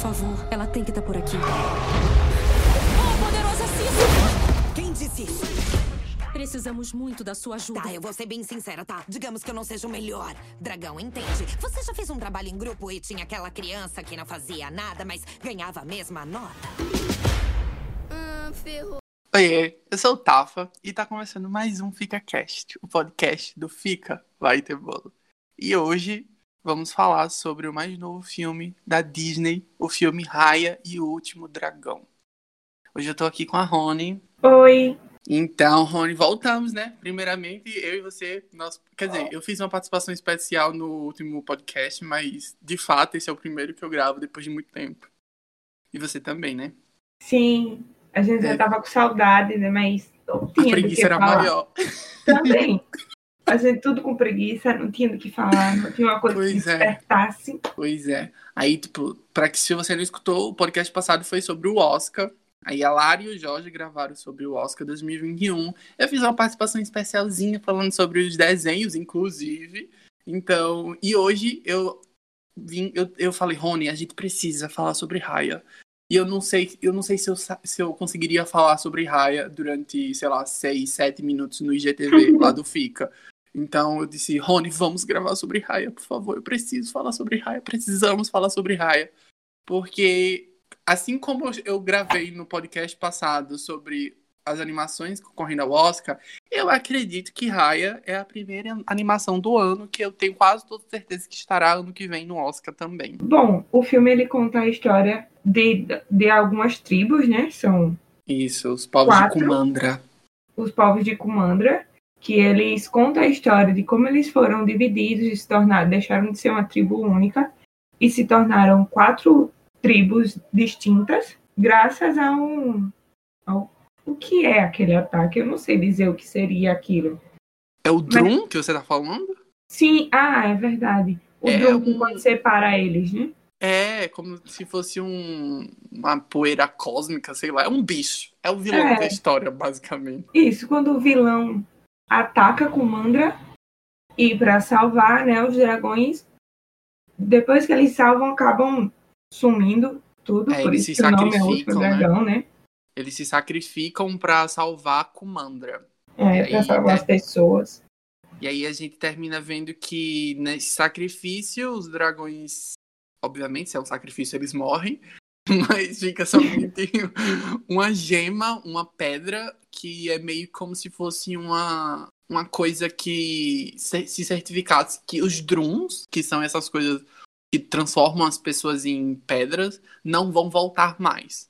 favor, ela tem que estar por aqui. Oh, poderosa Cissa! Quem disse isso? Precisamos muito da sua ajuda. Tá, eu vou ser bem sincera, tá? Digamos que eu não seja o melhor. Dragão, entende? Você já fez um trabalho em grupo e tinha aquela criança que não fazia nada, mas ganhava a mesma nota? Ah, ferrou. Oiê, eu sou o Tafa e tá começando mais um FicaCast, o podcast do Fica Vai Ter Bolo. E hoje vamos falar sobre o mais novo filme da Disney, o filme Raya e o Último Dragão. Hoje eu tô aqui com a Rony. Oi. Então, Rony, voltamos, né? Primeiramente, eu e você, nós, quer dizer, eu fiz uma participação especial no último podcast, mas de fato esse é o primeiro que eu gravo depois de muito tempo. E você também, né? Sim, a gente já É. tava com saudade, né? Mas não A tinha do preguiça era falar. maior. Também. A gente tudo com preguiça, não tinha do que falar, não tinha uma coisa que Pois é. despertasse. Pois é. Aí, tipo, pra que se você não escutou, o podcast passado foi sobre o Oscar. Aí a Lara e o Jorge gravaram sobre o Oscar 2021. Eu fiz uma participação especialzinha falando sobre os desenhos, inclusive. Então, e hoje eu vim, eu, eu falei, Rony, a gente precisa falar sobre Raya. E eu não sei, eu não sei se eu, se eu conseguiria falar sobre Raya durante, sei lá, seis, sete minutos no IGTV lá do Fica. Então eu disse, Rony, vamos gravar sobre Raya, por favor. Eu preciso falar sobre Raya, precisamos falar sobre Raya. Porque, assim como eu- gravei no podcast passado sobre as animações concorrendo ao Oscar, eu acredito que Raya é a primeira animação do ano que eu tenho quase toda certeza que estará ano que vem no Oscar também. Bom, o filme ele conta a história de, de algumas tribos, né? São Isso, os povos Quatro. de Kumandra. os povos de Kumandra, que eles contam a história de como eles foram divididos e se tornaram, deixaram de ser uma tribo única e se tornaram quatro tribos distintas, graças a um. Ao, o que é aquele ataque? Eu não sei dizer o que seria aquilo. É o Drum que você tá falando? Sim, ah, é verdade. O É Drum que um- pode separa eles, né? É, como se fosse um, uma poeira cósmica, sei lá. É um bicho. É o vilão É. da história, basicamente. Isso, quando o vilão ataca Kumandra e para salvar, né, os dragões, depois que eles salvam, acabam sumindo tudo, É, por eles isso se que o nome é outro sacrificam, né? dragão, né? Eles se sacrificam pra salvar Kumandra. É, para salvar é. as pessoas. E aí a gente termina vendo que nesse sacrifício os dragões, obviamente, se é um sacrifício eles morrem, mas fica somente uma gema, uma pedra que é meio como se fosse uma uma coisa que se se certificasse que os drums, que são essas coisas que transformam as pessoas em pedras, não vão voltar mais.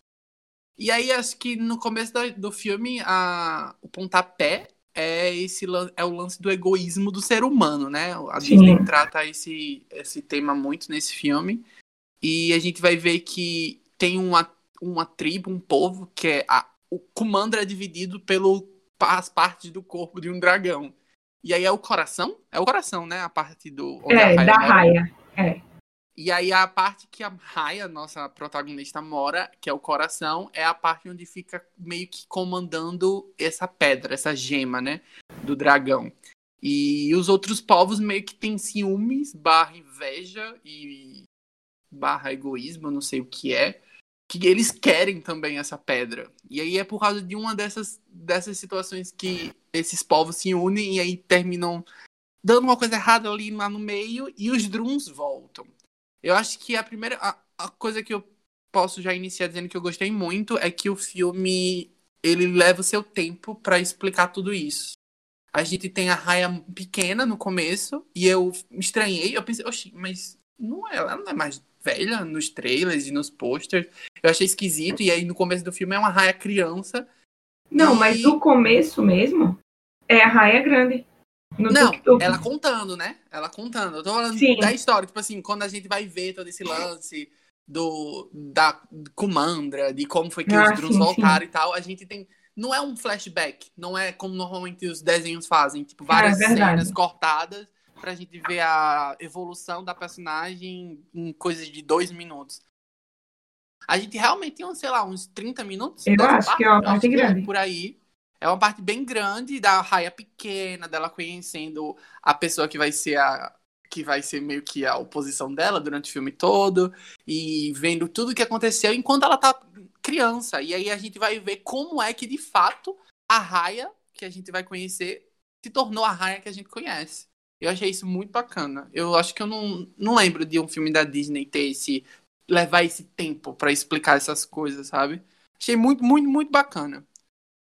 E aí acho que no começo da- do filme a, o pontapé é esse é o lance do egoísmo do ser humano, né? A. Disney trata esse esse tema muito nesse filme e a gente vai ver que tem uma uma tribo, um povo que é a, o Kumandra é dividido pelo as partes do corpo de um dragão. E aí é o coração? É o coração, né? A parte do É, da raia. É. E aí a parte que a Raya, nossa protagonista, mora, que é o coração, é a parte onde fica meio que comandando essa pedra, essa gema, né? Do dragão. E os outros povos meio que têm ciúmes, barra inveja e barra egoísmo, não sei o que é. Que eles querem também essa pedra. E aí é por causa de uma dessas, dessas situações que esses povos se unem e aí terminam dando uma coisa errada ali lá no meio e os drums voltam. Eu acho que a primeira a, a coisa que eu posso já iniciar dizendo que eu gostei muito é que o filme ele leva o seu tempo pra explicar tudo isso. A gente tem a Raya pequena no começo e eu estranhei, eu pensei, oxi, mas não é, ela não é mais velha nos trailers e nos posters. Eu achei esquisito e aí no começo do filme é uma Raya criança. Não, E- mas no começo mesmo é a raia grande. No Não, tuk-tuk. ela contando, né? Ela contando. Eu tô falando Sim. da história. Tipo assim, quando a gente vai ver todo esse lance do da Kumandra, de como foi que Ah, os Drums sim, voltaram e tal, a gente tem. Não é um flashback, não é como normalmente os desenhos fazem, tipo, várias É verdade. cenas cortadas pra gente ver a evolução da personagem em coisas de dois minutos. A gente realmente tem, sei lá, uns 30 minutos. Eu dessa acho que é uma Eu parte grande. por aí. É uma parte bem grande da raia pequena, dela conhecendo a pessoa que vai ser a que vai ser meio que a oposição dela durante o filme todo, e vendo tudo o que aconteceu enquanto ela tá criança. E aí a gente vai ver como é que, de fato, a Raya, que a gente vai conhecer, se tornou a Raya que a gente conhece. Eu achei isso muito bacana. Eu acho que eu não, não lembro de um filme da Disney ter esse. levar esse tempo para explicar essas coisas, sabe? Achei muito, muito, muito bacana.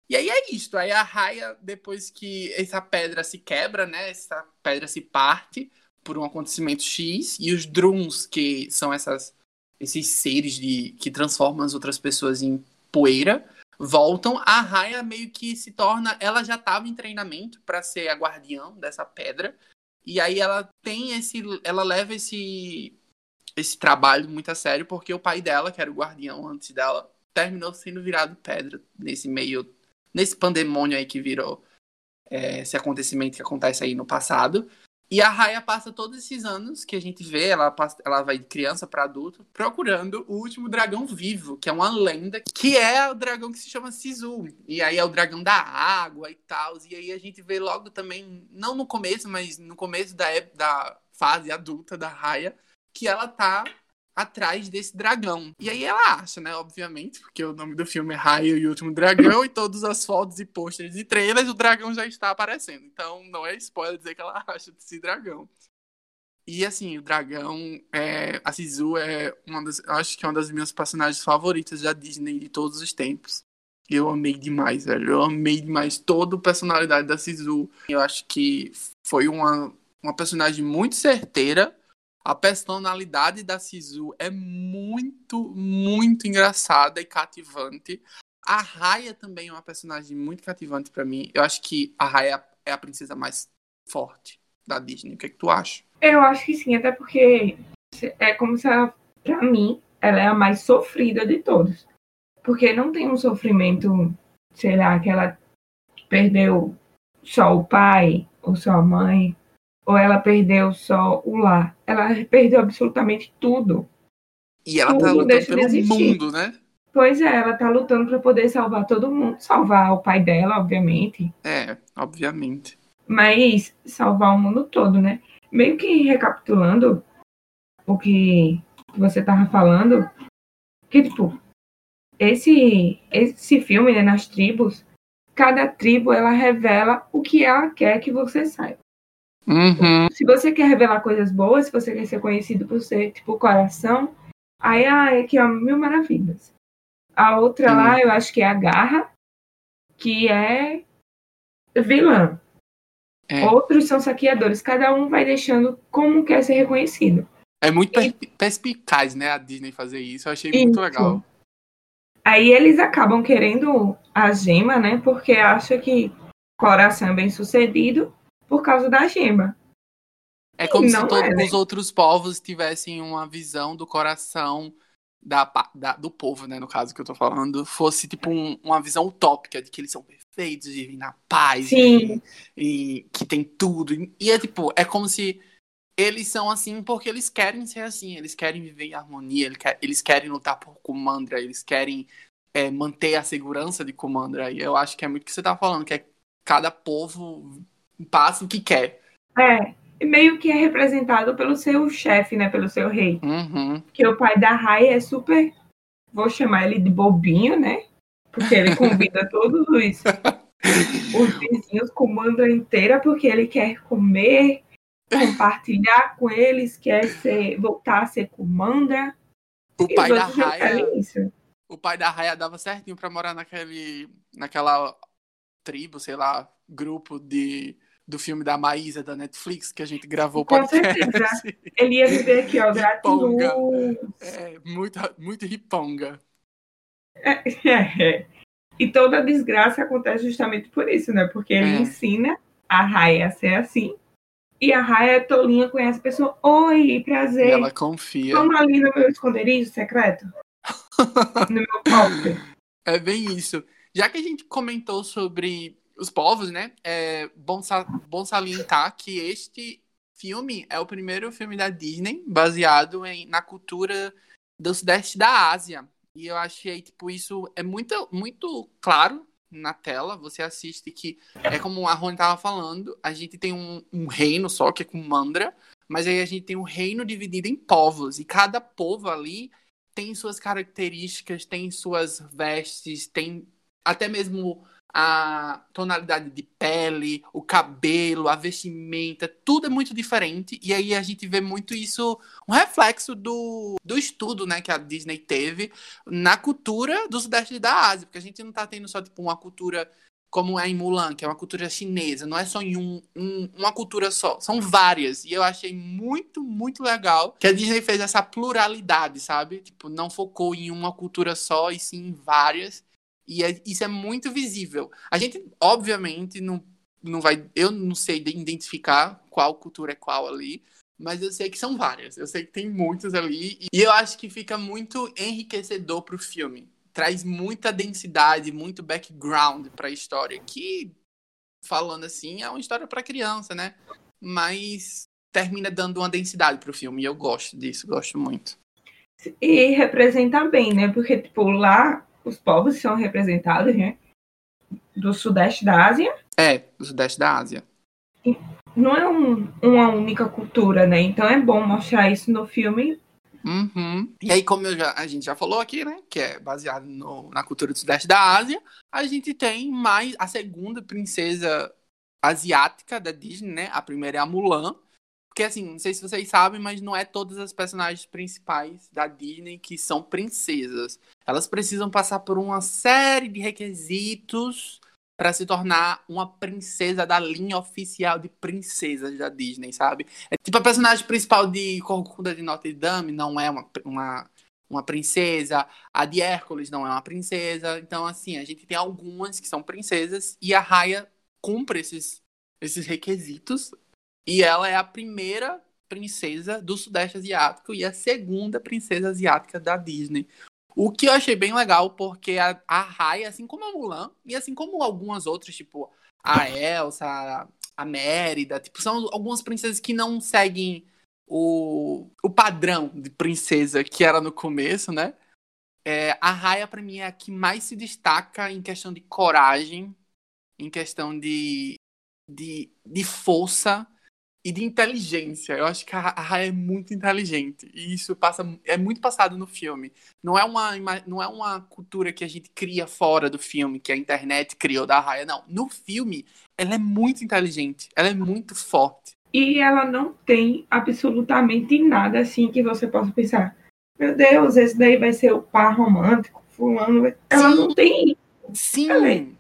E aí é isso. Aí a raia, depois que essa pedra se quebra, né? Essa pedra se parte por um acontecimento X. E os Drums, que são essas, esses seres de, que transformam as outras pessoas em poeira, voltam. A raia meio que se torna. Ela já estava em treinamento para ser a guardiã dessa pedra. E aí ela tem esse. Ela leva esse. Esse trabalho muito a sério, porque o pai dela, que era o guardião antes dela, terminou sendo virado pedra nesse meio. Nesse pandemônio aí que virou é, esse acontecimento que acontece aí no passado. E a Raya passa todos esses anos que a gente vê, ela, passa, ela vai de criança para adulto, procurando o último dragão vivo, que é uma lenda, que é o dragão que se chama Sisu. E aí é o dragão da água e tal. E aí a gente vê logo também, não no começo, mas no começo da, da fase adulta da Raya, que ela tá atrás desse dragão. E aí ela acha, né, obviamente, porque o nome do filme é Raio e o Último Dragão, e todas as fotos e posters e trailers, o dragão já está aparecendo. Então não é spoiler dizer que ela acha desse dragão. E assim, o dragão, é, a Sisu é uma das, acho que é uma das minhas personagens favoritas da Disney de todos os tempos. Eu amei demais, velho. Eu amei demais toda a personalidade da Sisu. Eu acho que foi uma, uma personagem muito certeira a personalidade da Sisu é muito, muito engraçada e cativante. A Raya também é uma personagem muito cativante para mim. Eu acho que a Raya é a princesa mais forte da Disney. O que, é que tu acha? Eu acho que sim, até porque é como se ela, pra mim, ela é a mais sofrida de todos. Porque não tem um sofrimento, sei lá, que ela perdeu só o pai ou só a mãe ou ela perdeu só o lar? Ela perdeu absolutamente tudo. E ela tá tudo tá lutando pelo de mundo, né? Pois é, ela tá lutando para poder salvar todo mundo. Salvar o pai dela, obviamente. É, obviamente. Mas salvar o mundo todo, né? Meio que recapitulando o que você tava falando, que tipo, esse, esse filme, né, nas tribos, cada tribo ela revela o que ela quer que você saiba. Uhum. Se você quer revelar coisas boas, se você quer ser conhecido por ser, tipo, coração, aí ah, é aqui, ó, mil maravilhas. A outra uhum. lá, eu acho que é a Garra, que é vilã. É. Outros são saqueadores. Cada um vai deixando como quer ser reconhecido. É muito e... perspicaz, né, a Disney fazer isso. Eu achei isso. muito legal. Aí eles acabam querendo a gema, né? Porque acha que coração é bem sucedido por causa da gema. É como se todos é, né? os outros povos tivessem uma visão do coração da, da, do povo, né, no caso que eu tô falando, fosse tipo um, uma visão utópica de que eles são perfeitos, vivem na paz e, e, que tem tudo. E é tipo, é como se eles são assim porque eles querem ser assim, eles querem viver em harmonia, eles, quer, eles querem lutar por Kumandra, eles querem é, manter a segurança de Kumandra. E eu acho que é muito o que você tá falando, que é cada povo passa o que quer. É, meio que é representado pelo seu chefe, né? Pelo seu rei. Uhum. Que o pai da Rai é super. Vou chamar ele de bobinho, né? Porque ele convida todos os, os vizinhos, comanda inteira, porque ele quer comer, compartilhar com eles, quer ser, voltar a ser comanda. O pai da Raia. O pai da Raia dava certinho pra morar naquele, naquela tribo, sei lá, grupo de do filme da Maísa da Netflix que a gente gravou Com certeza. Ele ia viver aqui, ó, gratiluz. É, muito, muito riponga. É, é, E toda a desgraça acontece justamente por isso, né? Porque ele é. ensina a Raia a ser assim. E a Raia tolinha conhece a pessoa. Oi, prazer. E ela confia. Vamos ali no meu esconderijo secreto? no meu cofre. É bem isso. Já que a gente comentou sobre os povos, né? É bom, bom salientar que este filme é o primeiro filme da Disney baseado em, na cultura do sudeste da Ásia. E eu achei, tipo, isso é muito, muito claro na tela. Você assiste que é como a Rony estava falando, a gente tem um, um, reino só, que é com Mandra, mas aí a gente tem um reino dividido em povos, e cada povo ali tem suas características, tem suas vestes, tem até mesmo a tonalidade de pele, o cabelo, a vestimenta, tudo é muito diferente. E aí a gente vê muito isso, um reflexo do, do estudo né, que a Disney teve na cultura do Sudeste da Ásia, porque a gente não está tendo só tipo, uma cultura como é em Mulan, que é uma cultura chinesa, não é só em um, um, uma cultura só, são várias. E eu achei muito, muito legal que a Disney fez essa pluralidade, sabe? Tipo, não focou em uma cultura só, e sim em várias. E é, isso é muito visível. A gente, obviamente, não, não vai. Eu não sei identificar qual cultura é qual ali, mas eu sei que são várias. Eu sei que tem muitas ali. E eu acho que fica muito enriquecedor pro filme traz muita densidade, muito background para a história, que falando assim é uma história para criança, né? Mas termina dando uma densidade para o filme e eu gosto disso, gosto muito. E representa bem, né? Porque tipo lá os povos são representados, né? Do sudeste da Ásia. É, do sudeste da Ásia. Não é um, uma única cultura, né? Então é bom mostrar isso no filme Uhum. E aí, como já, a gente já falou aqui, né? Que é baseado no, na cultura do Sudeste da Ásia, a gente tem mais a segunda princesa asiática da Disney, né? A primeira é a Mulan. Porque, assim, não sei se vocês sabem, mas não é todas as personagens principais da Disney que são princesas. Elas precisam passar por uma série de requisitos para se tornar uma princesa da linha oficial de princesas da Disney, sabe? É tipo a personagem principal de Corcunda de Notre Dame não é uma, uma, uma princesa, a de Hércules não é uma princesa. Então, assim, a gente tem algumas que são princesas e a Raya cumpre esses, esses requisitos. E ela é a primeira princesa do Sudeste Asiático e a segunda princesa asiática da Disney. O que eu achei bem legal, porque a, a assim como a Mulan, e assim como algumas outras, tipo a Elsa, a, a Mérida, tipo, são algumas princesas que não seguem o, o padrão de princesa que era no começo, né? É, a Raya, para mim, é a que mais se destaca em questão de coragem, em questão de, de, de força e de inteligência. Eu acho que a Raya é muito inteligente e isso passa é muito passado no filme. Não é uma não é uma cultura que a gente cria fora do filme, que a internet criou da Raya, não. No filme, ela é muito inteligente, ela é muito forte. E ela não tem absolutamente nada assim que você possa pensar. Meu Deus, esse daí vai ser o par romântico, fulano. Ela Sim. não tem. Sim.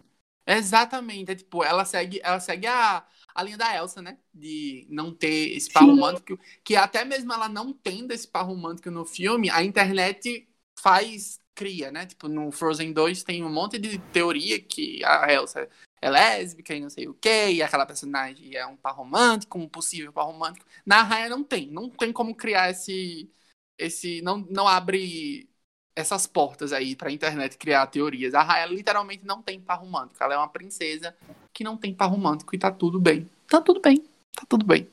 É... Exatamente. É tipo, ela segue, ela segue a a linha da Elsa, né? De não ter esse par Sim. romântico. Que até mesmo ela não tendo esse par romântico no filme, a internet faz, cria, né? Tipo, no Frozen 2 tem um monte de teoria que a Elsa é lésbica e não sei o quê, e aquela personagem é um par romântico, um possível par romântico. Na Raia não tem, não tem como criar esse. esse não, não abre essas portas aí pra internet criar teorias. A Raya literalmente não tem par romântico. Ela é uma princesa que não tem par romântico e tá tudo bem. Tá tudo bem. Tá tudo bem.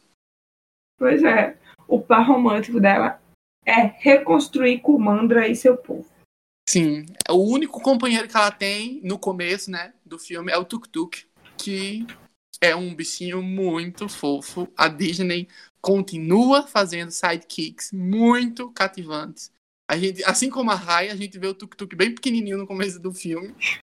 Pois é. O par romântico dela é reconstruir Kumandra e seu povo. Sim. O único companheiro que ela tem no começo, né, do filme é o Tuk Tuk, que é um bichinho muito fofo. A Disney continua fazendo sidekicks muito cativantes a gente, assim como a Rai, a gente vê o Tuk-Tuk bem pequenininho no começo do filme.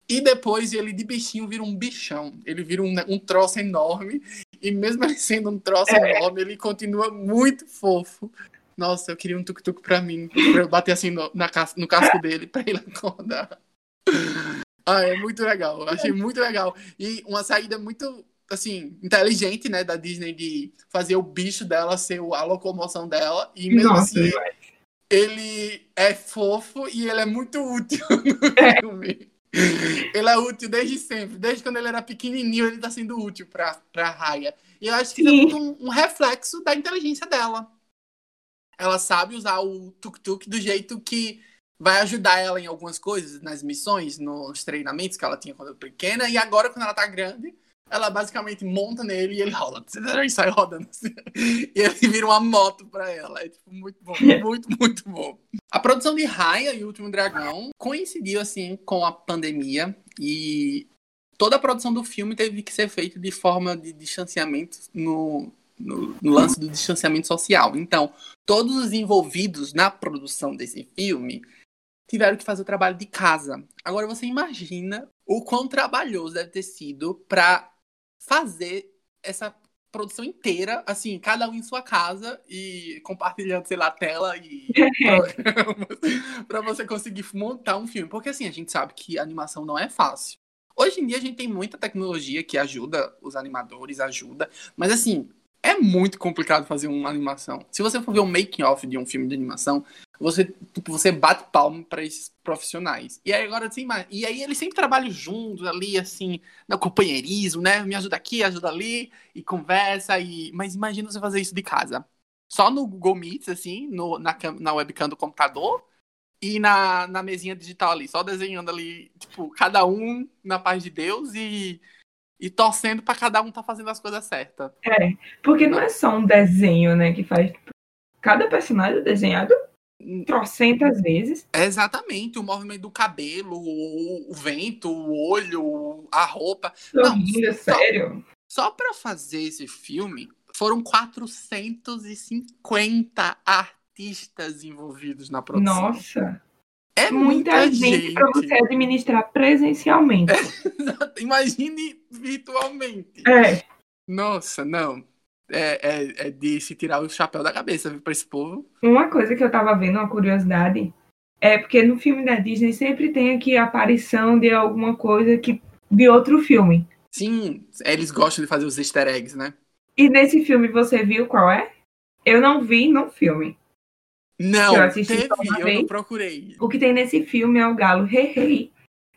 E depois ele de bichinho vira um bichão. Ele vira um, um troço enorme. E mesmo ele sendo um troço é. enorme, ele continua muito fofo. Nossa, eu queria um tuk-tuk pra mim. Pra eu bater assim no, na, no casco dele pra ele acordar. Ah, é muito legal. Achei muito legal. E uma saída muito, assim, inteligente, né, da Disney de fazer o bicho dela ser a locomoção dela. E mesmo Nossa, assim, ele é fofo e ele é muito útil no é. filme. Ele é útil desde sempre. Desde quando ele era pequenininho, ele tá sendo útil pra, pra Raya. E eu acho que isso é um, um, reflexo da inteligência dela. Ela sabe usar o tuk-tuk do jeito que vai ajudar ela em algumas coisas, nas missões, nos treinamentos que ela tinha quando era pequena. E agora, quando ela tá grande, ela basicamente monta nele e ele rola. E sai rodando assim. E ele vira uma moto pra ela. É tipo, muito bom. Muito, muito bom. A produção de Raya e o Último Dragão coincidiu assim com a pandemia. E toda a produção do filme teve que ser feita de forma de distanciamento no, no, no lance do distanciamento social. Então, todos os envolvidos na produção desse filme tiveram que fazer o trabalho de casa. Agora você imagina o quão trabalhoso deve ter sido para fazer essa produção inteira, assim, cada um em sua casa e compartilhando, sei lá, a tela e para você conseguir montar um filme. Porque assim, a gente sabe que a animação não é fácil. Hoje em dia a gente tem muita tecnologia que ajuda os animadores, ajuda, mas assim, é muito complicado fazer uma animação. Se você for ver um making off de um filme de animação, você tipo, você bate palmo para esses profissionais. E aí agora assim, e aí eles sempre trabalham juntos ali assim, no companheirismo, né? Me ajuda aqui, ajuda ali e conversa e mas imagina você fazer isso de casa. Só no Google Meet assim, no, na, na webcam do computador e na, na mesinha digital ali, só desenhando ali, tipo, cada um na paz de Deus e e torcendo para cada um tá fazendo as coisas certas. É, porque não é só um desenho, né, que faz. Cada personagem é desenhado trocentas vezes. É exatamente, o movimento do cabelo, o, vento, o olho, a roupa. Sorrindo, não, sério. Só, só para fazer esse filme, foram 450 artistas envolvidos na produção. Nossa! É muita, muita gente, para você administrar presencialmente. É, imagine virtualmente. É. Nossa, não. É, é, é, de se tirar o chapéu da cabeça para esse povo. Uma coisa que eu tava vendo, uma curiosidade, é porque no filme da Disney sempre tem aqui a aparição de alguma coisa que de outro filme. Sim, eles gostam de fazer os easter eggs, né? E nesse filme você viu qual é? Eu não vi no filme. Não, eu assisti teve, eu vez. não procurei. O que tem nesse filme é o galo Rei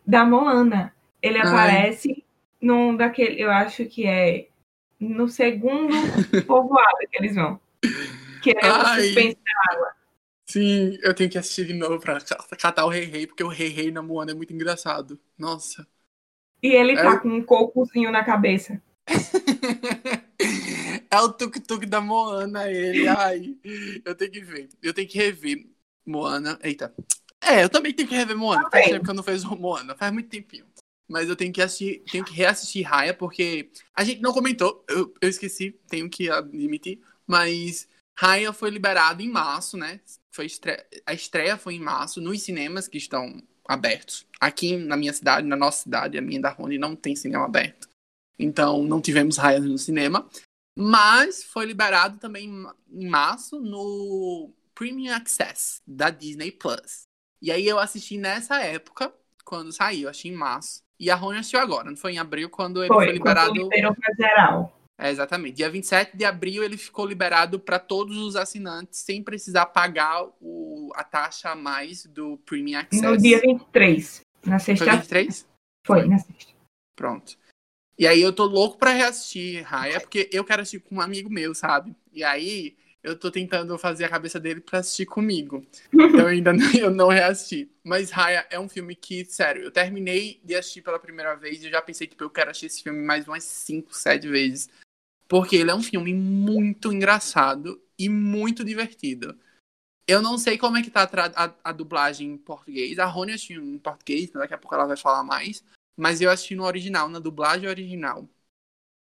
da Moana. Ele Ai. aparece num daquele, eu acho que é no segundo povoado que eles vão. Que é o suspense da água. Sim, eu tenho que assistir de novo pra catar o Rei Rei, porque o Rei Rei na Moana é muito engraçado. Nossa. E ele tá é... com um cocozinho na cabeça. É o tuk-tuk da Moana, ele. Ai, eu tenho que ver. Eu tenho que rever Moana. Eita. É, eu também tenho que rever Moana. Faz tempo que eu não fiz Moana. Faz muito tempinho. Mas eu tenho que assistir, tenho que reassistir Raya, porque a gente não comentou, eu, eu esqueci, tenho que admitir, mas Raya foi liberado em março, né? Foi estre... A estreia foi em março nos cinemas que estão abertos. Aqui na minha cidade, na nossa cidade, a minha da Rony, não tem cinema aberto. Então não tivemos Raya no cinema. Mas foi liberado também em março no Premium Access da Disney Plus. E aí eu assisti nessa época, quando saiu, achei em março. E a Rony assistiu agora, não foi em abril quando ele foi, foi liberado. Quando pra geral. É, exatamente. Dia 27 de abril ele ficou liberado para todos os assinantes sem precisar pagar o, a taxa a mais do Premium Access. No dia 23, na sexta. Foi 23? Foi, na sexta. Pronto. E aí eu tô louco pra reassistir Raya, porque eu quero assistir com um amigo meu, sabe? E aí eu tô tentando fazer a cabeça dele pra assistir comigo. Então ainda não, eu não reassisti. Mas Raya é um filme que, sério, eu terminei de assistir pela primeira vez e eu já pensei que tipo, eu quero assistir esse filme mais umas 5, 7 vezes. Porque ele é um filme muito engraçado e muito divertido. Eu não sei como é que tá a, a, a dublagem em português. A Rony assistiu em português, daqui a pouco ela vai falar mais. Mas eu assisti no original, na dublagem original.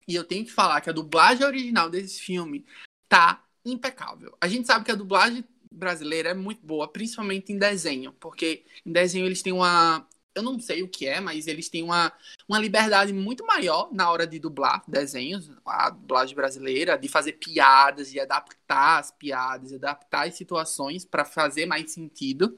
E eu tenho que falar que a dublagem original desse filme tá impecável. A gente sabe que a dublagem brasileira é muito boa, principalmente em desenho, porque em desenho eles têm uma. Eu não sei o que é, mas eles têm uma, uma liberdade muito maior na hora de dublar desenhos, a dublagem brasileira, de fazer piadas, de adaptar as piadas, adaptar as situações para fazer mais sentido.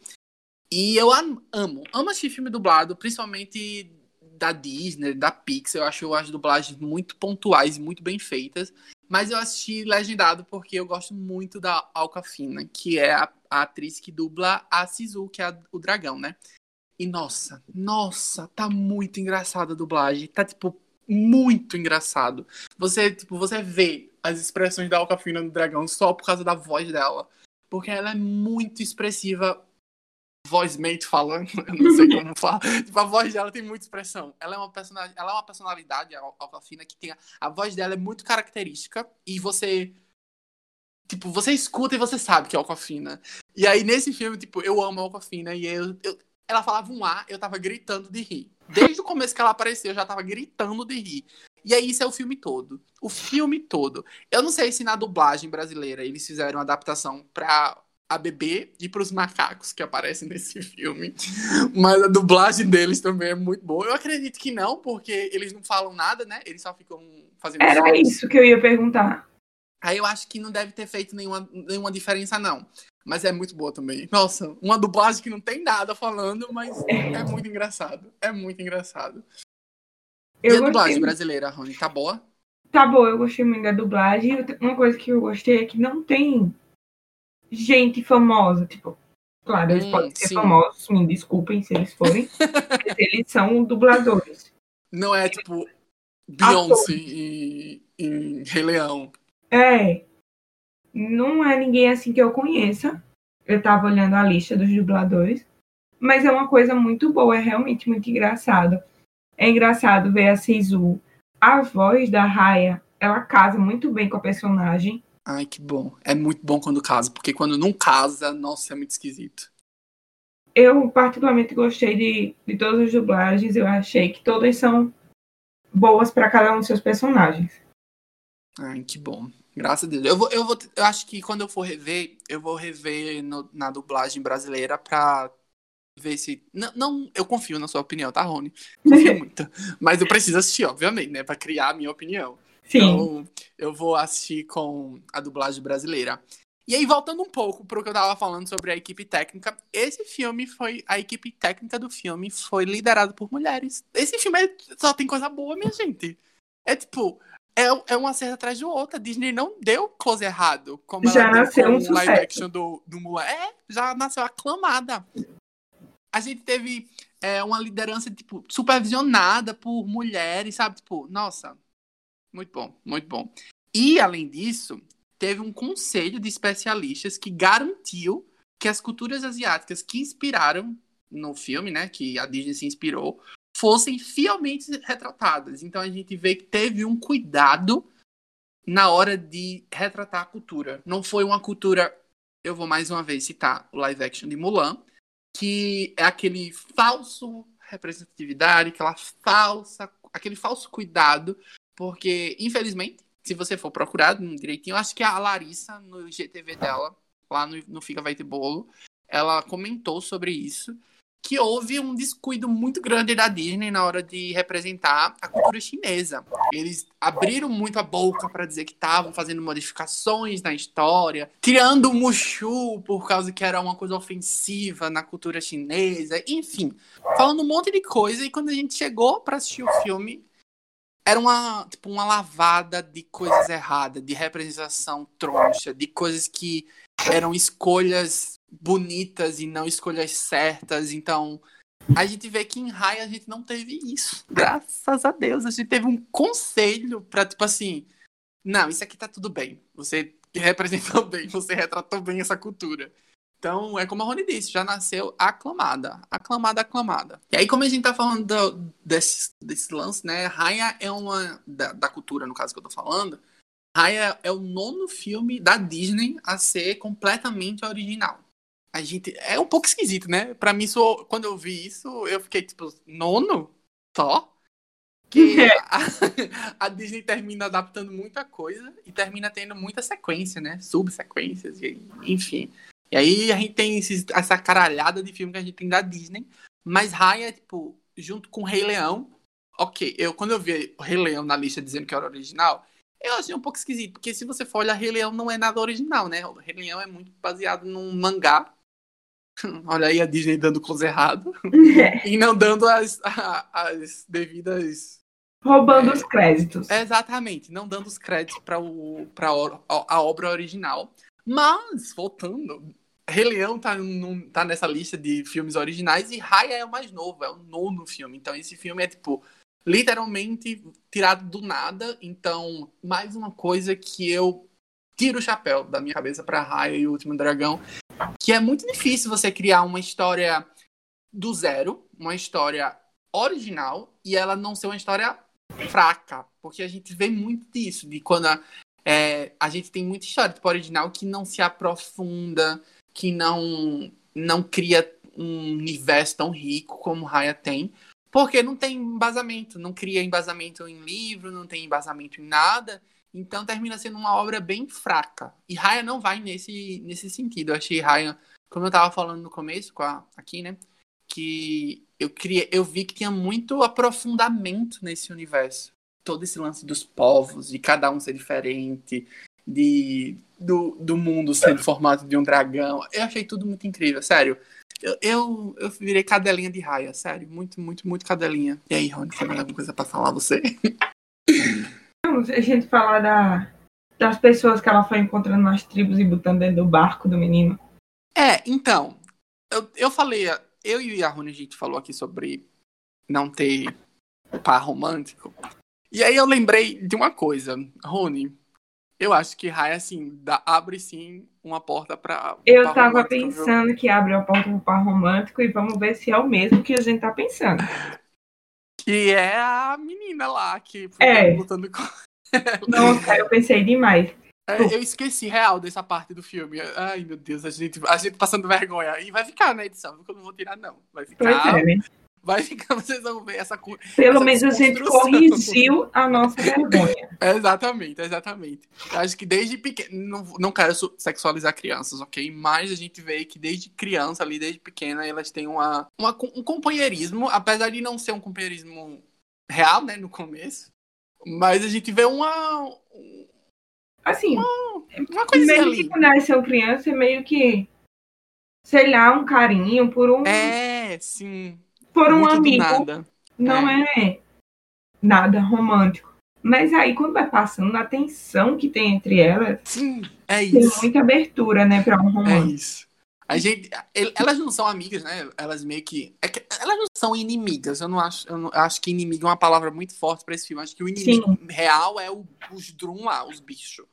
E eu amo, amo assistir filme dublado, principalmente da Disney, da Pixar, eu acho as dublagens muito pontuais e muito bem feitas. Mas eu assisti legendado porque eu gosto muito da Alcafina, que é a, a atriz que dubla a Sisu, que é a, o dragão, né? E nossa, nossa, tá muito engraçada a dublagem. Tá, tipo, muito engraçado. Você, tipo, você vê as expressões da Alcafina no dragão só por causa da voz dela. Porque ela é muito expressiva vozmente falando, eu não sei como falar. tipo, a voz dela tem muita expressão. Ela é uma personalidade, ela é uma personalidade, a Alcafina, que tem a, a voz dela é muito característica e você tipo, você escuta e você sabe que é Alcafina. E aí nesse filme, tipo, eu amo a Alcafina e eu, eu, ela falava um A, eu tava gritando de rir. Desde o começo que ela apareceu, eu já tava gritando de rir. E aí isso é o filme todo. O filme todo. Eu não sei se na dublagem brasileira eles fizeram adaptação pra a bebê e pros macacos que aparecem nesse filme. Mas a dublagem deles também é muito boa. Eu acredito que não, porque eles não falam nada, né? Eles só ficam fazendo Era sons. isso que eu ia perguntar. Aí eu acho que não deve ter feito nenhuma, nenhuma diferença, não. Mas é muito boa também. Nossa, uma dublagem que não tem nada falando, mas é muito engraçado. É muito engraçado. Eu e a gostei. dublagem brasileira, Rony, tá boa? Tá bom, eu gostei muito da dublagem. Uma coisa que eu gostei é que não tem gente famosa. Tipo, claro, eles Hum, podem ser sim. famosos, me desculpem se eles forem. mas eles são dubladores. Não é tipo Beyoncé e, e Rei Leão. É. Não é ninguém assim que eu conheça. Eu tava olhando a lista dos dubladores. Mas é uma coisa muito boa, é realmente muito engraçado. É engraçado ver a Sisu. A voz da Raya, ela casa muito bem com a personagem. Ai, que bom. É muito bom quando casa, porque quando não casa, nossa, é muito esquisito. Eu particularmente gostei de, de todas as dublagens. Eu achei que todas são boas para cada um dos seus personagens. Ai, que bom. Graças a Deus. Eu, vou, eu, vou, eu acho que quando eu for rever, eu vou rever no- na dublagem brasileira pra ver se. Não, não, eu confio na sua opinião, tá, Rony? Confio muito. Mas eu preciso assistir, obviamente, né? Pra criar a minha opinião. Sim. Então, eu vou assistir com a dublagem brasileira. E aí, voltando um pouco pro que eu tava falando sobre a equipe técnica, esse filme foi. A equipe técnica do filme foi liderada por mulheres. Esse filme é- só tem coisa boa, minha gente. É tipo. É, é um acerto atrás do outro. A Disney não deu close errado. Como Já ela nasceu um o live sucesso. action do, do Mulan. É, já nasceu aclamada. A gente teve é, uma liderança, tipo, supervisionada por mulheres, sabe? Tipo, nossa, muito bom, muito bom. E, além disso, teve um conselho de especialistas que garantiu que as culturas asiáticas que inspiraram no filme, né, que a Disney se inspirou, fossem fielmente retratadas. Então a gente vê que teve um cuidado na hora de retratar a cultura. Não foi uma cultura, eu vou mais uma vez citar o live action de Mulan, que é aquele falso representatividade, aquela falsa, aquele falso cuidado, porque infelizmente, se você for procurar direitinho, acho que a Larissa no GTV dela, lá no, no Fica Vai Ter Bolo, ela comentou sobre isso, que houve um descuido muito grande da Disney na hora de representar a cultura chinesa. Eles abriram muito a boca para dizer que estavam fazendo modificações na história, tirando o Mushu por causa que era uma coisa ofensiva na cultura chinesa, enfim, falando um monte de coisa. E quando a gente chegou para assistir o filme, era uma, tipo, uma lavada de coisas erradas, de representação troncha, de coisas que eram escolhas bonitas e não escolhas certas. Então, a gente vê que em Rai a gente não teve isso. Graças a Deus, a gente teve um conselho pra, tipo assim, não, isso aqui tá tudo bem. Você representou bem, você retratou bem essa cultura. Então, é como a Rony disse, já nasceu aclamada. Aclamada, aclamada. E aí, como a gente tá falando do- desse, desse lance, né? Raya é uma. Da, da cultura, no caso que eu tô falando. Raya é o nono filme da Disney a ser completamente original. A gente. É um pouco esquisito, né? Pra mim, isso, quando eu vi isso, eu fiquei tipo, nono? Só? Que a, a Disney termina adaptando muita coisa e termina tendo muita sequência, né? Subsequências, enfim. E aí a gente tem esses- essa caralhada de filme que a gente tem da Disney. Mas Raya, tipo, junto com Rei Leão. Ok, eu quando eu vi o Rei Leão na lista dizendo que era original, eu achei um pouco esquisito, porque se você for olhar, Rei Leão não é nada original, né? O Rei Leão é muito baseado num mangá. Olha aí a Disney dando coisa errado. e não dando as, as devidas. Roubando É. os créditos. Exatamente, não dando os créditos para a obra original. Mas, voltando, Rei Leão tá, num- tá nessa lista de filmes originais e Raya é o mais novo, é o nono filme. Então esse filme é, tipo, literalmente tirado do nada. Então, mais uma coisa que eu tiro o chapéu da minha cabeça para Raya e o Último Dragão, que é muito difícil você criar uma história do zero, uma história original, e ela não ser uma história fraca. Porque a gente vê muito disso, de quando a, é, a gente tem muita história tipo, original que não se aprofunda, que não, não cria um universo tão rico como Raya tem. Porque não tem embasamento, não cria embasamento em livro, não tem embasamento em nada. Então termina sendo uma obra bem fraca. E Raya não vai nesse, nesse sentido. Eu achei Raya, como eu tava falando no começo, com a, aqui, né? Que eu, queria, eu vi que tinha muito aprofundamento nesse universo. Todo esse lance dos povos, de cada um ser diferente, de, do, do mundo sendo formado de um dragão. Eu achei tudo muito incrível, sério. Eu, eu, eu virei cadelinha de raia, sério. Muito, muito, muito cadelinha. E aí, Rony, tem mais alguma coisa pra falar você? Vamos a gente falar da, das pessoas que ela foi encontrando nas tribos e botando dentro do barco do menino. É, então. Eu, eu falei, eu e a Rony, a gente falou aqui sobre não ter par romântico. E aí eu lembrei de uma coisa, Rony. Eu acho que Rai, assim, dá, abre sim uma porta pra. Eu tava romântico, viu? pensando que abre a porta pro par romântico e vamos ver se é o mesmo que a gente tá pensando. Que é a menina lá que É. lutando com. Nossa, eu pensei demais. É, eu esqueci real dessa parte do filme. Ai, meu Deus, a gente, a gente passando vergonha. E vai ficar na edição, porque eu não vou tirar, não. Vai Pois ficar. é, né? Vai ficar, vocês vão ver essa coisa. Pelo essa menos a gente corrigiu a nossa vergonha. Exatamente, exatamente. Eu acho que desde pequeno. Não, não quero sexualizar crianças, ok? Mas a gente vê que desde criança, ali, desde pequena, elas têm uma, uma um companheirismo, apesar de não ser um companheirismo real, né, no começo. Mas a gente vê uma. Assim, Uma coisinha mesmo que ali. quando elas são crianças, é meio que, sei lá, um carinho por um, É, sim. Por um muito amigo. nada. Não é. nada romântico. Mas aí, quando vai passando, a tensão que tem entre elas, Sim, é tem isso. muita abertura, né, pra um É romance. isso. A gente, el- elas não são amigas, né? Elas meio que, é que- elas não são inimigas. Eu não acho, eu não acho que inimigo é uma palavra muito forte pra esse filme. Acho que o inimigo real é o, os Drum lá, os bichos.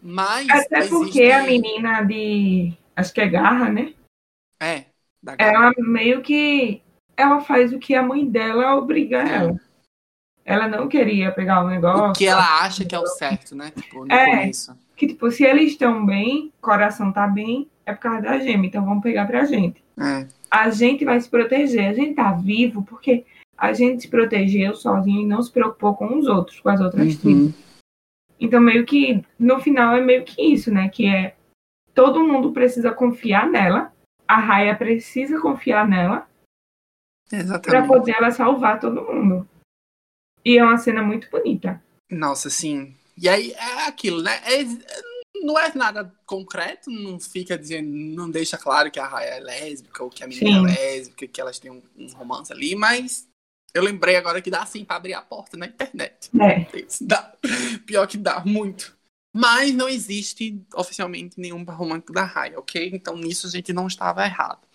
Mas Até porque existe- a menina de. Acho que é Garra, né? é. Ela meio que. Ela faz o que a mãe dela obriga É. ela. Ela não queria pegar o negócio. o que ela acha que é o certo, né? Tipo, no É. começo. Que, tipo, se eles estão bem, coração tá bem, é por causa da gema. Então vamos pegar pra gente. É. A gente vai se proteger. A gente tá vivo porque a gente se protegeu sozinho e não se preocupou com os outros, com as outras tribos. Uhum. Então, meio que, no final, é meio que isso, né? Que é todo mundo precisa confiar nela, a Raya precisa confiar nela pra Exatamente. poder ela salvar todo mundo. E é uma cena muito bonita. Nossa, sim. E aí é aquilo, né? É- não é nada concreto, não fica dizendo, não deixa claro que a Raya é lésbica ou que a menina Sim. é lésbica, que elas têm um, um romance ali, mas eu lembrei agora que dá sim pra abrir a porta na internet. É. Dá. Pior que dá, muito. Mas não existe oficialmente nenhum romântico da Raya, ok? Então nisso a gente não estava errado.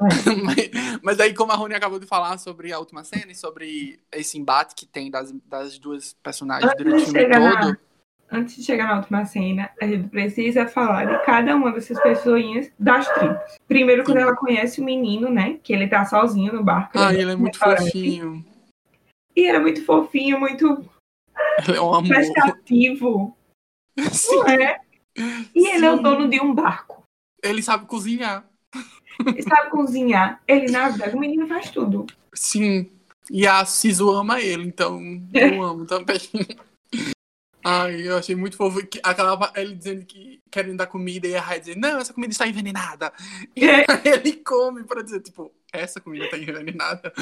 mas, mas aí, como a Rony acabou de falar sobre a última cena e sobre esse embate que tem das, das duas personagens Antes durante o filme chegar na- todo. Antes de chegar na última cena, a gente precisa falar de cada uma dessas pessoinhas das tribos. Primeiro, quando Sim. ela conhece o menino, né? Que ele tá sozinho no barco. No ele é muito restaurante. fofinho. E ele é muito fofinho, muito é um prestativo. Sim, Não é? E ele é o dono de um barco. ele sabe cozinhar. Ele sabe cozinhar. Ele navega. O menino faz tudo. Sim. E a Sisu ama ele, então eu amo também. Ai, eu achei muito fofo. que- Aquela, ele dizendo que querendo dar comida e a Rai dizendo, não, essa comida está envenenada. E É. ele come pra dizer, tipo, essa comida tá envenenada.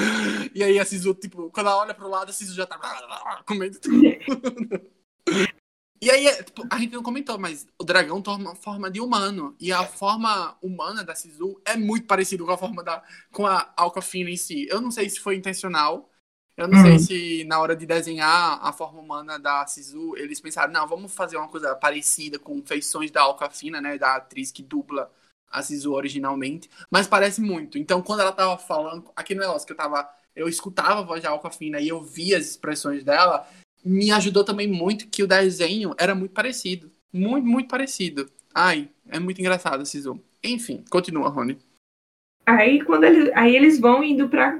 E aí a Sisu, tipo, quando ela olha pro lado, a Sisu já tá comendo tudo. E aí, é, tipo, a gente não comentou, mas o dragão toma forma de humano. E a forma humana da Sisu é muito parecida com a forma da. com a Alcafina em si. Eu não sei se foi intencional. Eu não Hum. sei se na hora de desenhar a forma humana da Sisu, eles pensaram, não, vamos fazer uma coisa parecida com feições da Alcafina, né? Da atriz que dubla a Sisu originalmente. Mas parece muito. Então, quando ela tava falando, aquele negócio que eu tava. Eu escutava a voz da Alcafina e eu via as expressões dela, me ajudou também muito que o desenho era muito parecido. Muito, muito parecido. Ai, é muito engraçado esse zoom. Enfim, continua, Rony. Aí, quando eles, aí eles vão indo pra,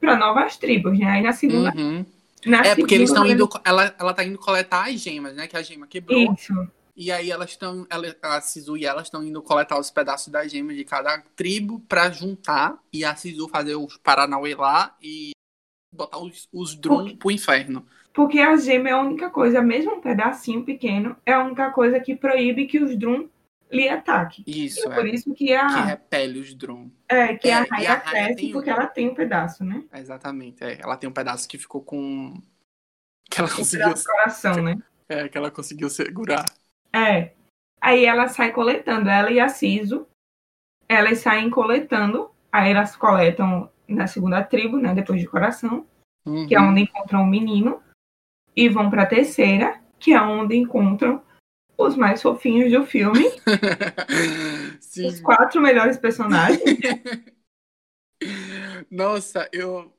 pra novas tribos, né? Aí na segunda. Uhum. Na É, porque eles estão segunda, indo. Ela, ela tá indo coletar as gemas, né? Que a gema quebrou. Isso. E aí elas estão. Ela, a Sisu e elas estão indo coletar os pedaços das gemas de cada tribo pra juntar. E a Sisu fazer os Paranauê lá e botar os, os Porque- pro inferno. Porque a gema é a única coisa, mesmo um pedacinho pequeno, é a única coisa que proíbe que os Drum lhe ataquem. Isso, É por isso que Que a, repele os Drum. é, que é, a e raia cresce porque um. ela tem um pedaço, né? Exatamente. é. Ela tem um pedaço que ficou com. Que ela conseguiu. coração, né? É, que ela conseguiu segurar. É. Aí ela sai coletando, ela e a Ciso, elas saem coletando, aí elas coletam na segunda tribo, né, depois de coração, Uhum. que é onde encontram o menino, e vão pra terceira, que é onde encontram os mais fofinhos do filme, Sim. os quatro melhores personagens. Nossa, eu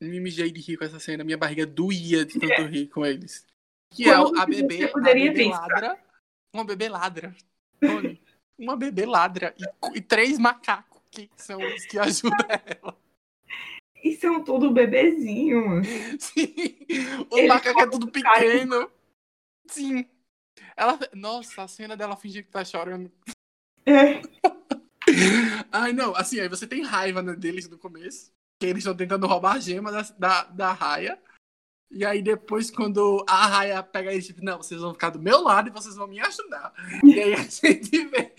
me mijei de rir com essa cena. Minha barriga doía de tanto rir com eles. Que é Como a bebê, a bebê ladra. Uma bebê ladra. Tony, uma bebê ladra. E, e três macacos que são os que ajudam ela. E são tudo bebezinhos. Sim. O Eles macaco é tudo pequeno. Sim. Ela, nossa, a cena dela fingir que tá chorando. É, Ai, não, assim, aí você tem raiva né, deles no começo, que eles estão tentando roubar a gema da, da, da raia. E aí depois, quando a raia pega eles, tipo, não, vocês vão ficar do meu lado e vocês vão me ajudar. E aí a gente vê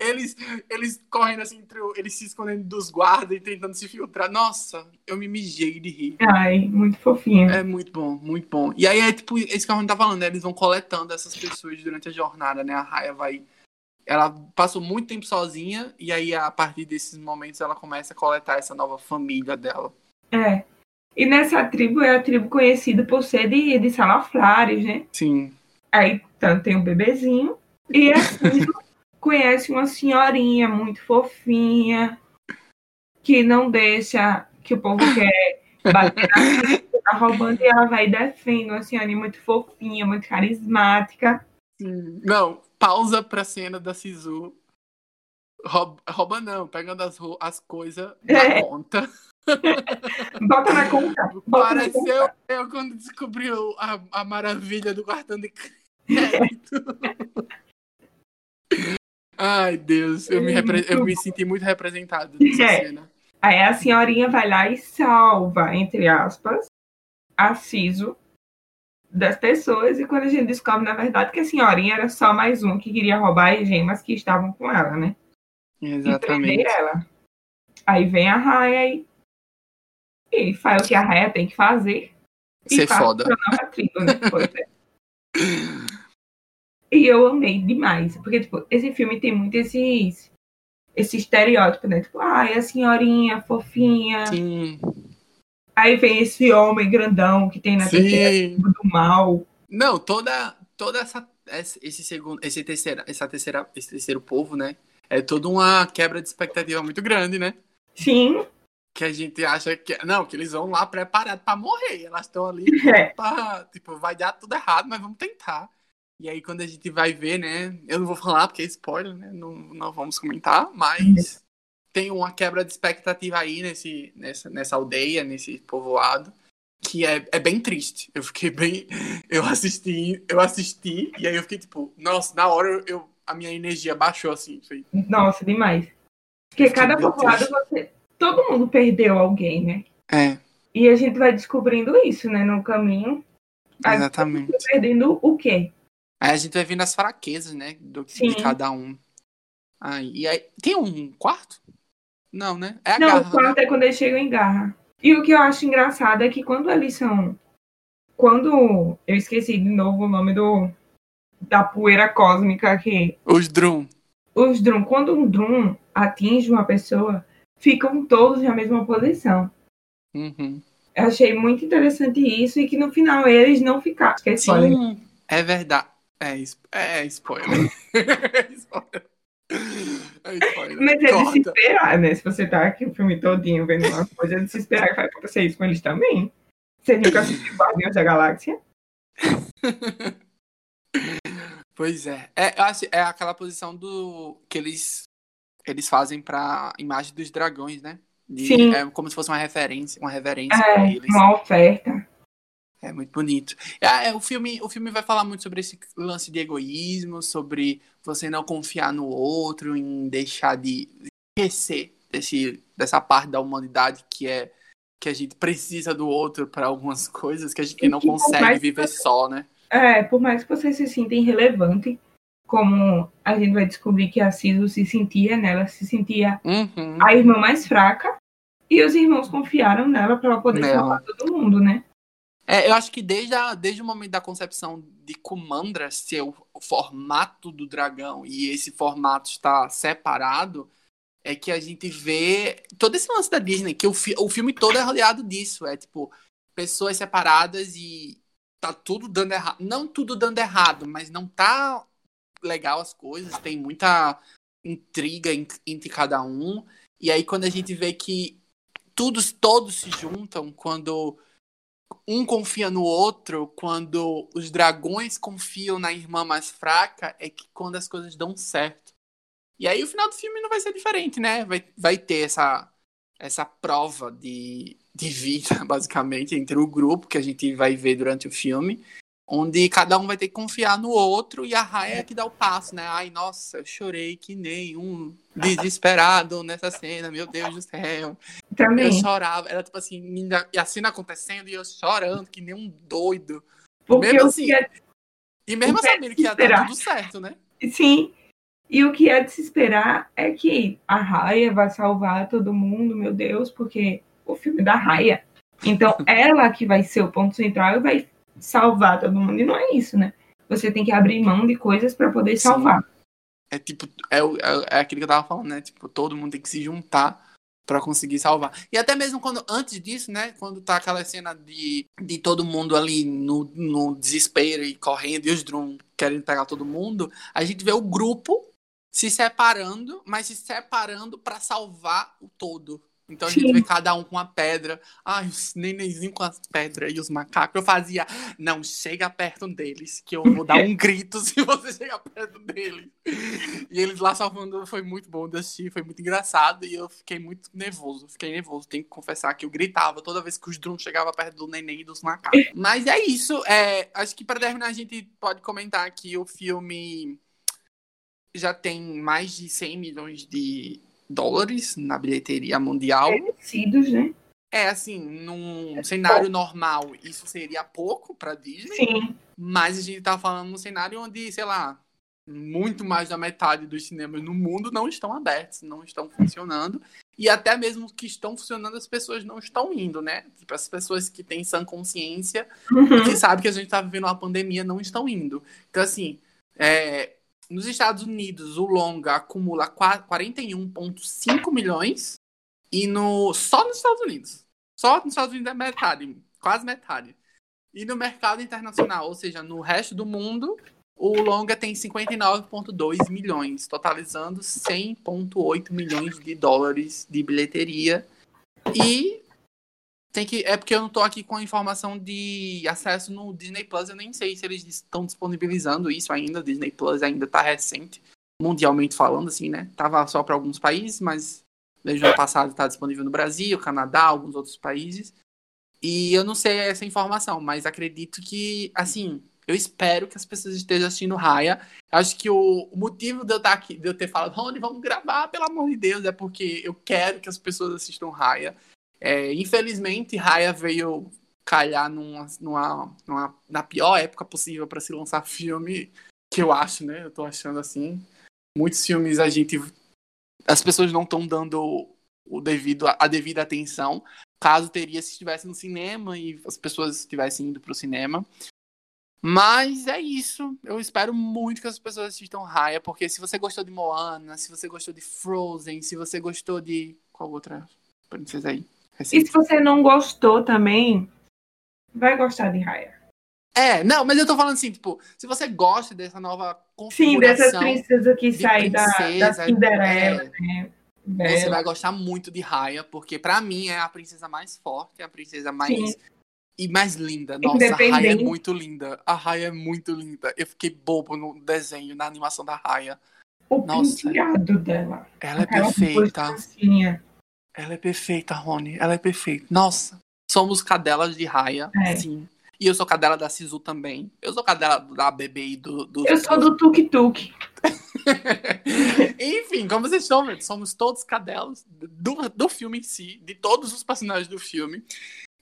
eles, eles correndo assim, eles se escondendo dos guardas e tentando se filtrar. Nossa, eu me mijei de rir. ai, muito fofinho. É muito bom, muito bom. E aí é tipo, esse que a gente tá falando, né? Eles vão coletando essas pessoas durante a jornada, né? A Raya vai. Ela passou muito tempo sozinha, e aí a partir desses momentos ela começa a coletar essa nova família dela. É. E nessa tribo é a tribo conhecida por ser de, de salafrares, né? Sim. Aí tanto tem um bebezinho e a Ciso conhece uma senhorinha muito fofinha que não deixa que o povo quer bater na tá roubando e ela vai e defende uma senhorinha muito fofinha, muito carismática. Sim. Não, pausa pra cena da Sisu. Rouba, rouba não, pegando as, as coisas da É. conta. Bota na conta. Bota na conta. Pareceu eu quando descobri o- a, a maravilha do cartão de crédito. Ai, Deus, eu me, repre- eu me senti muito representado nessa É. cena. Aí a senhorinha vai lá e salva, entre aspas, a Ciso das pessoas. E quando a gente descobre, na verdade, que a senhorinha era só mais um que queria roubar as gemas que estavam com ela, né? E Exatamente. ela. Aí vem a Raia e, e faz o que a Raia tem que fazer. E Ser foda. tribo, né? É. E eu amei demais. Porque, tipo, esse filme tem muito esses, esse estereótipo, né? Tipo, ai, a senhorinha fofinha. Sim, Aí vem esse homem grandão que tem na tribo do mal. Não, toda, toda essa, esse segundo, esse terceira, essa terceira, esse terceiro povo, né? É toda uma quebra de expectativa muito grande, né? Sim, Que a gente acha que não, que eles vão lá preparados pra morrer. Elas estão ali é. pra, tipo, vai dar tudo errado, mas vamos tentar. E aí quando a gente vai ver, né? Eu não vou falar porque é spoiler, né? Não, não vamos comentar, mas tem uma quebra de expectativa aí nesse, nessa, nessa aldeia, nesse povoado, que é, é bem triste. Eu fiquei bem. Eu assisti, eu assisti, e aí eu fiquei tipo, nossa, na hora eu, a minha energia baixou assim. Foi, Nossa, demais. Porque cada povoado você. Todo mundo perdeu alguém, né? é, E a gente vai descobrindo isso, né, no caminho. Exatamente. vai perdendo o quê? Aí a gente vai vendo as fraquezas, né? Do, Sim. de cada um. Aí, e aí, tem um quarto? Não, né? É a Não, o garra, né? quarto é quando eles chegam em garra. E o que eu acho engraçado é que quando eles são. Quando. Eu esqueci de novo o nome do. Da poeira cósmica aqui. Os Drum. Os Drum. Quando um Drum atinge uma pessoa, ficam todos na mesma posição. Uhum. Eu achei muito interessante isso e que no final eles não ficaram. Que. Sim, é verdade. É, is- é spoiler. é spoiler. É spoiler. Mas é de se esperar, né? Se você tá aqui o filme todinho vendo uma coisa, é de se esperar que vai acontecer isso com eles também. Você nunca assistiu Guardiões da Galáxia? Pois é. É, é aquela posição do que eles eles fazem pra imagem dos dragões, né? De- Sim. É como se fosse uma referência, uma reverência pra É, eles. uma oferta. É muito bonito. É, é, o, filme, o filme vai falar muito sobre esse lance de egoísmo, sobre você não confiar no outro, em deixar de esquecer desse, dessa parte da humanidade que é que a gente precisa do outro para algumas coisas que a gente E não consegue viver que- só, né? É, por mais que você se sinta irrelevante, como a gente vai descobrir que a Ciso se sentia, né? Ela se sentia Uhum. a irmã mais fraca. E os irmãos confiaram nela para ela poder Nela. salvar todo mundo, né? É, eu acho que desde, a- desde o momento da concepção de Kumandra ser o, formato do dragão e esse formato estar separado, é que a gente vê todo esse lance da Disney, que o, fi- o filme todo é rodeado disso. É tipo, pessoas separadas e tá tudo dando errado. Não tudo dando errado, mas não tá legal as coisas, tem muita intriga en- entre cada um. E aí quando a gente vê que todos, todos se juntam, quando um confia no outro, quando os dragões confiam na irmã mais fraca, é que quando as coisas dão certo. E aí o final do filme não vai ser diferente, né? Vai, vai ter essa, essa prova de, de vida, basicamente, entre o grupo que a gente vai ver durante o filme, onde cada um vai ter que confiar no outro e a Raya é que dá o passo, né? Ai, nossa, eu chorei que nem um desesperado nessa cena, meu Deus do céu. Eu Também. chorava, era tipo assim, e a cena acontecendo e eu chorando, que nem um doido. Porque mesmo assim, é E mesmo que é sabendo que ia dar tudo certo, né? Sim. E o que é de se esperar é que a Raya vai salvar todo mundo, meu Deus, porque o filme é da Raya. Então, ela que vai ser o ponto central e vai salvar todo mundo. E não é isso, né? Você tem que abrir mão de coisas para poder Sim. salvar. É tipo, é, é, é aquilo que eu tava falando, né? Tipo, todo mundo tem que se juntar pra conseguir salvar. E até mesmo quando, antes disso, né? Quando tá aquela cena de, de todo mundo ali no, no desespero e correndo e os Drum querendo pegar todo mundo, a gente vê o grupo se separando, mas se separando pra salvar o todo. Então a gente Sim. vê cada um com uma pedra. Ai, os nenenzinhos com as pedras e os macacos. Eu fazia, não chega perto deles, que eu vou dar um grito se você chegar perto deles. E eles lá salvando foi muito bom de assistir, foi muito engraçado e eu fiquei muito nervoso. Fiquei nervoso, tenho que confessar que eu gritava toda vez que os drones chegavam perto do neném e dos macacos. Mas é isso. É, acho que para terminar a gente pode comentar que o filme já tem mais de 100 milhões de dólares na bilheteria mundial. Merecidos, né? É assim, num cenário normal, isso seria pouco pra Disney, Sim. mas a gente tá falando num cenário onde, sei lá, muito mais da metade dos cinemas no mundo não estão abertos, não estão funcionando. E até mesmo que estão funcionando, as pessoas não estão indo, né? Tipo, as pessoas que têm sã consciência Uhum. que sabe que a gente tá vivendo uma pandemia não estão indo. Então, assim, é, nos Estados Unidos, o longa acumula qua- 41,5 milhões e no só nos Estados Unidos. Só nos Estados Unidos é metade, quase metade. E no mercado internacional, ou seja, no resto do mundo, o longa tem 59,2 milhões, totalizando 100,8 milhões de dólares de bilheteria. E tem que. É porque eu não tô aqui com a informação de acesso no Disney Plus. Eu nem sei se eles estão disponibilizando isso ainda. O Disney Plus ainda tá recente, mundialmente falando, assim, né? Tava só para alguns países, mas desde o ano passado tá disponível no Brasil, Canadá, alguns outros países. E eu não sei essa informação, mas acredito que, assim, eu espero que as pessoas estejam assistindo Raya. Acho que o, o motivo de eu estar aqui, de eu ter falado, Rony, vamos gravar, pelo amor de Deus, é porque eu quero que as pessoas assistam Raya. É, infelizmente, Raya veio calhar numa, numa, numa- na pior época possível para se lançar filme, que eu acho, né? Eu tô achando assim. Muitos filmes a gente. As pessoas não estão dando o devido, a devida atenção. Caso teria se estivesse no cinema e as pessoas estivessem indo pro cinema. Mas é isso. Eu espero muito que as pessoas assistam Raya, porque se você gostou de Moana, se você gostou de Frozen, se você gostou de. Qual outra princesa aí? E se você não gostou também, vai gostar de Raya. É, não, mas eu tô falando assim, tipo, se você gosta dessa nova Sim, dessas configuração, princesas que de saem da, da Cinderela, é. né? você vai gostar muito de Raya, porque pra mim é a princesa mais forte, é a princesa mais Sim. e mais linda. Nossa, a Raya é muito linda. A Raya é muito linda. Eu fiquei bobo no desenho, na animação da Raya. O Nossa. penteado dela. Ela é Aquela perfeita. Ela é perfeita, Rony. Ela é perfeita. Nossa, somos cadelas de Raya, É. sim. E eu sou cadela da Sisu também. Eu sou cadela da bebê e do, do Eu sou do Tuk Tuk. Enfim, como vocês estão vendo, somos todos cadelos do, do filme em si, de todos os personagens do filme.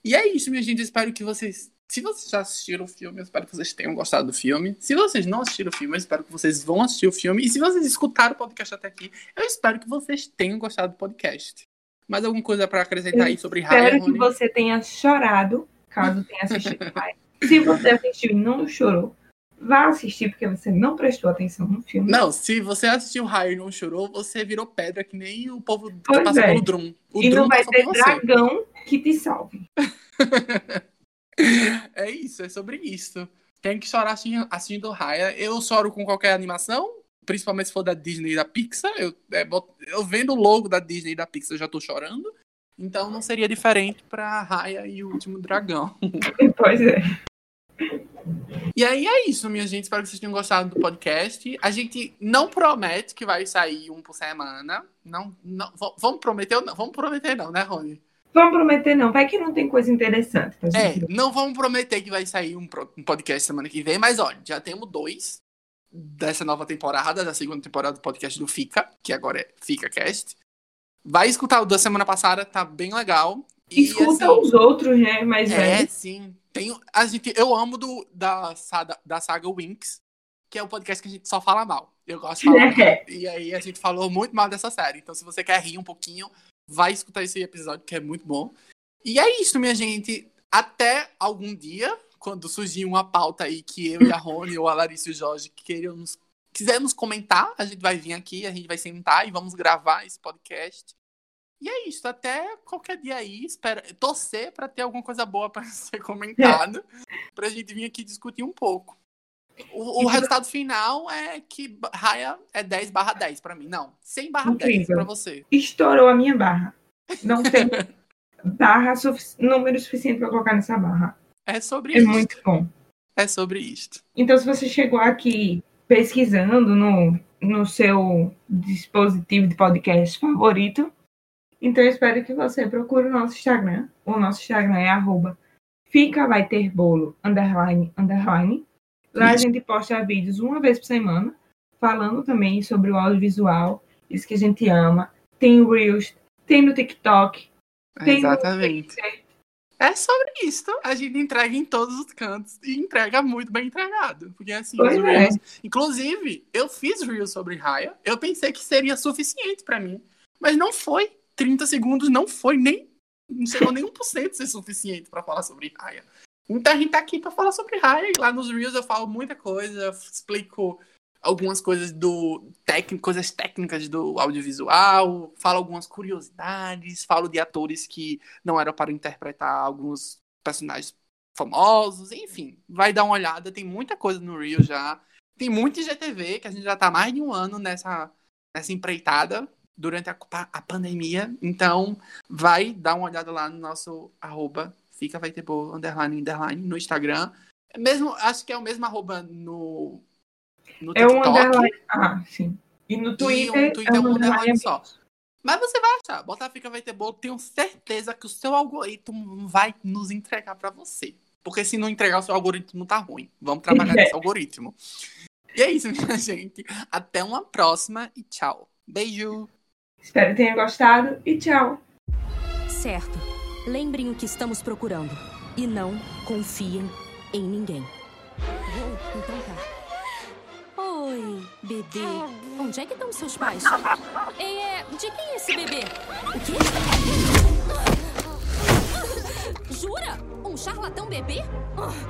E é isso, minha gente. Espero que vocês. Se vocês já assistiram o filme, eu espero que vocês tenham gostado do filme. Se vocês não assistiram o filme, eu espero que vocês vão assistir o filme. E se vocês escutaram o podcast até aqui, eu espero que vocês tenham gostado do podcast. Mais alguma coisa para acrescentar aí sobre Raya, Espero que Rony? você tenha chorado, caso tenha assistido Raya. Se você assistiu e não chorou, vá assistir, porque você não prestou atenção no filme. Não, se você assistiu Raya e não chorou, você virou pedra que nem o povo que Pois passa é. pelo Drum. O e Drum não vai ter dragão que te salve. É isso, é sobre isso. Tem que chorar assistindo, assistindo Raya. Eu choro com qualquer animação, principalmente se for da Disney e da Pixar. Eu, é, eu vendo o logo da Disney e da Pixar, eu já tô chorando. Então não seria diferente pra Raya e o Último Dragão. Pois é. E aí é isso, minha gente. Espero que vocês tenham gostado do podcast. A gente não promete que vai sair um por semana. Não, não vamos prometer ou não? Vamos prometer não, né, Rony? Vamos prometer, não. Vai que não tem coisa interessante É, não vamos prometer que vai sair um, um podcast semana que vem, mas olha, já temos dois dessa nova temporada, da segunda temporada do podcast do Fica, que agora é Fica Cast. Vai escutar o da semana passada, tá bem legal. E, Escuta assim, os outros, né? Mais É, velhos. sim. Tem, a gente, eu amo do, da, saga- da saga Winx, que é o podcast que a gente só fala mal. Eu gosto de falar. É. E aí a gente falou muito mal dessa série. Então, se você quer rir um pouquinho, vai escutar esse episódio, que é muito bom. E é isso, minha gente. Até algum dia, quando surgir uma pauta aí que eu e a Rony ou a Larissa e o Jorge queremos, quisermos comentar, a gente vai vir aqui, a gente vai sentar e vamos gravar esse podcast. E é isso, até qualquer dia aí, espera, torcer para ter alguma coisa boa para ser comentado, pra gente vir aqui discutir um pouco. O, o resultado final é que Raya é 10 barra 10 pra mim. Não, 100 barra 10 Incrível. pra você. Estourou a minha barra. Não tem barra número suficiente pra colocar nessa barra. É sobre É isto. muito bom. É sobre isto. Então, se você chegou aqui pesquisando no, no seu dispositivo de podcast favorito, então eu espero que você procure o nosso Instagram. O nosso Instagram é arroba fica vai ter bolo, underline, underline. Lá a Isso. gente posta vídeos uma vez por semana, falando também sobre o audiovisual, isso que a gente ama. Tem o Reels, tem no TikTok, tem no Exatamente. É sobre isso. A gente entrega em todos os cantos e entrega muito bem entregado. Porque assim, Pois os é. Reels. Inclusive, eu fiz Reels sobre Raya. Eu pensei que seria suficiente pra mim. Mas não foi. 30 segundos não foi nem. Não chegou nem 1% ser suficiente pra falar sobre Raya. Então a gente tá aqui pra falar sobre Raya. E lá nos Reels eu falo muita coisa, eu explico algumas coisas do técnico, coisas técnicas do audiovisual, falo algumas curiosidades, falo de atores que não eram para interpretar alguns personagens famosos, enfim, vai dar uma olhada, tem muita coisa no Reel já. Tem muito IGTV, que a gente já tá há mais de um ano nessa, nessa empreitada durante a, a pandemia. Então, vai dar uma olhada lá no nosso arroba, fica vai ter boa, underline, underline, no Instagram. Mesmo, acho que é o mesmo arroba no, no É um TikTok. underline. Ah, sim. E no Twitter, um Twitter é um um underline underline só. Mas você vai achar, botar Fica Vai Ter Bolo, tenho certeza que o seu algoritmo vai nos entregar pra você. Porque se não entregar, o seu algoritmo tá ruim. Vamos trabalhar É. nesse algoritmo. E é isso, minha gente. Até uma próxima e tchau. Beijo! Espero que tenha gostado e tchau. Certo. Lembrem o que estamos procurando. E não confiem em ninguém. Oh, então tá. Oi, bebê. Onde é que estão seus pais? Ei, é. De quem é esse bebê? O quê? Jura? Um charlatão bebê?